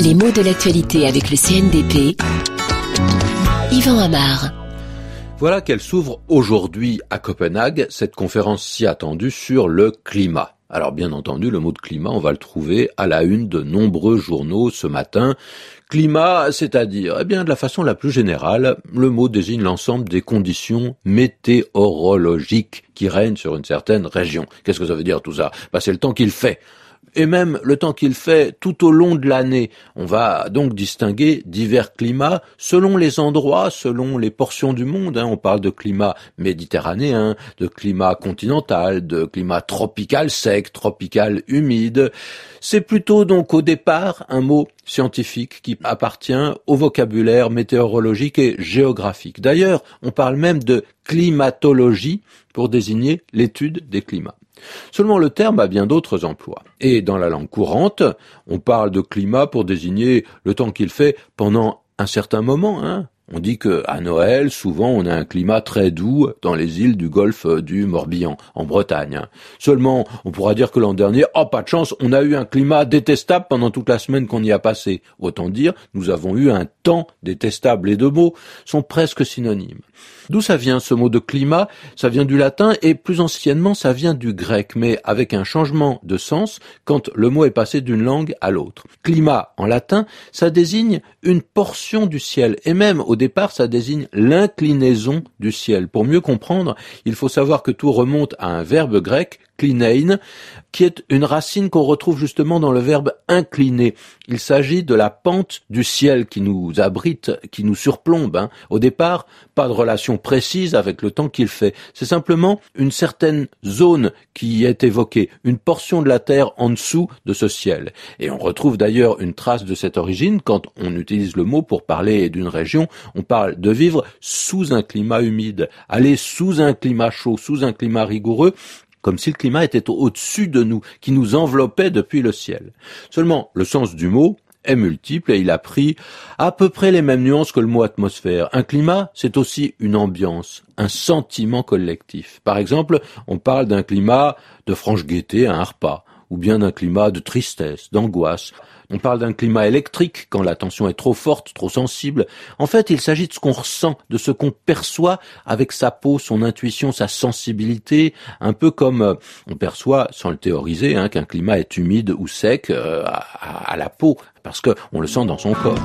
Les mots de l'actualité avec le CNDP. Yvan Amar. Voilà qu'elle s'ouvre aujourd'hui à Copenhague, cette conférence si attendue sur le climat. Alors bien entendu, le mot de climat, on va le trouver à la une de nombreux journaux ce matin. Climat, c'est-à-dire, eh bien, de la façon la plus générale, le mot désigne l'ensemble des conditions météorologiques qui règnent sur une certaine région. Qu'est-ce que ça veut dire tout ça? Bah, C'est le temps qu'il fait et même le temps qu'il fait tout au long de l'année. On va donc distinguer divers climats selon les endroits, selon les portions du monde. Hein. On parle de climat méditerranéen, de climat continental, de climat tropical sec, tropical humide. C'est plutôt donc au départ un mot scientifique qui appartient au vocabulaire météorologique et géographique. D'ailleurs, on parle même de climatologie pour désigner l'étude des climats. Seulement le terme a bien d'autres emplois. Et dans la langue courante, on parle de climat pour désigner le temps qu'il fait pendant un certain moment, hein. On dit que à Noël, souvent, on a un climat très doux dans les îles du golfe du Morbihan, en Bretagne. Seulement, on pourra dire que l'an dernier, oh pas de chance, on a eu un climat détestable pendant toute la semaine qu'on y a passé. Autant dire, nous avons eu un temps détestable. Les deux mots sont presque synonymes. D'où ça vient ce mot de climat? Ça vient du latin et plus anciennement ça vient du grec, mais avec un changement de sens quand le mot est passé d'une langue à l'autre. Climat en latin, ça désigne une portion du ciel et même au départ ça désigne l'inclinaison du ciel. Pour mieux comprendre, il faut savoir que tout remonte à un verbe grec clinein, qui est une racine qu'on retrouve justement dans le verbe incliner. Il s'agit de la pente du ciel qui nous abrite, qui nous surplombe. Hein. Au départ, pas de relation précise avec le temps qu'il fait. C'est simplement une certaine zone qui est évoquée, une portion de la terre en dessous de ce ciel. Et on retrouve d'ailleurs une trace de cette origine quand on utilise le mot pour parler d'une région. On parle de vivre sous un climat humide, aller sous un climat chaud, sous un climat rigoureux comme si le climat était au-dessus de nous, qui nous enveloppait depuis le ciel. Seulement, le sens du mot est multiple et il a pris à peu près les mêmes nuances que le mot atmosphère. Un climat, c'est aussi une ambiance, un sentiment collectif. Par exemple, on parle d'un climat de franche gaieté à un repas, ou bien d'un climat de tristesse, d'angoisse. On parle d'un climat électrique quand la tension est trop forte, trop sensible. En fait, il s'agit de ce qu'on ressent, de ce qu'on perçoit avec sa peau, son intuition, sa sensibilité, un peu comme euh, on perçoit, sans le théoriser, hein, qu'un climat est humide ou sec euh, à, à la peau, parce qu'on le sent dans son corps.